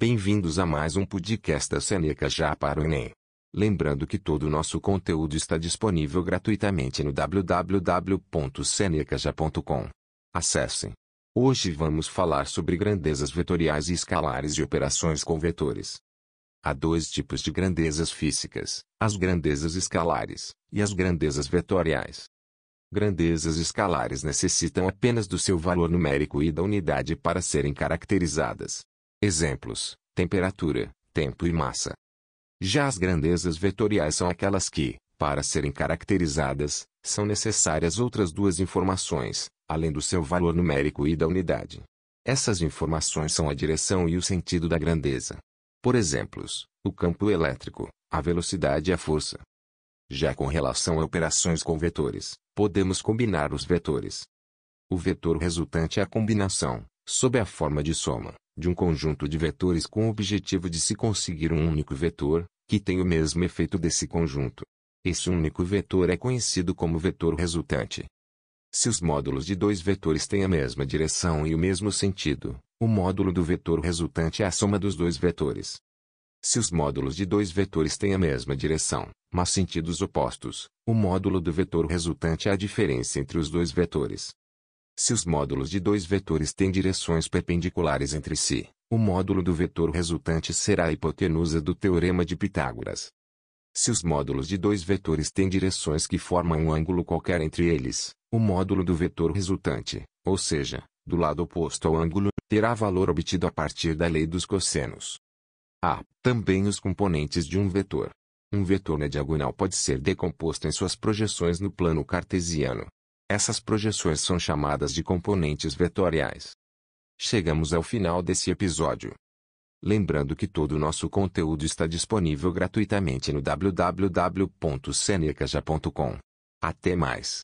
Bem-vindos a mais um podcast da Seneca já para o Enem. Lembrando que todo o nosso conteúdo está disponível gratuitamente no www.senecaja.com. Acessem. Hoje vamos falar sobre grandezas vetoriais e escalares de operações com vetores. Há dois tipos de grandezas físicas, as grandezas escalares e as grandezas vetoriais. Grandezas escalares necessitam apenas do seu valor numérico e da unidade para serem caracterizadas. Exemplos: temperatura, tempo e massa. Já as grandezas vetoriais são aquelas que, para serem caracterizadas, são necessárias outras duas informações, além do seu valor numérico e da unidade. Essas informações são a direção e o sentido da grandeza. Por exemplos, o campo elétrico, a velocidade e a força. Já com relação a operações com vetores, podemos combinar os vetores. O vetor resultante é a combinação, sob a forma de soma, de um conjunto de vetores com o objetivo de se conseguir um único vetor, que tem o mesmo efeito desse conjunto. Esse único vetor é conhecido como vetor resultante. Se os módulos de dois vetores têm a mesma direção e o mesmo sentido, o módulo do vetor resultante é a soma dos dois vetores. Se os módulos de dois vetores têm a mesma direção, mas sentidos opostos, o módulo do vetor resultante é a diferença entre os dois vetores. Se os módulos de dois vetores têm direções perpendiculares entre si, o módulo do vetor resultante será a hipotenusa do teorema de Pitágoras. Se os módulos de dois vetores têm direções que formam um ângulo qualquer entre eles, o módulo do vetor resultante, ou seja, do lado oposto ao ângulo, terá valor obtido a partir da lei dos cossenos. Há, também os componentes de um vetor. Um vetor na diagonal pode ser decomposto em suas projeções no plano cartesiano. Essas projeções são chamadas de componentes vetoriais. Chegamos ao final desse episódio. Lembrando que todo o nosso conteúdo está disponível gratuitamente no www.senecaja.com. Até mais.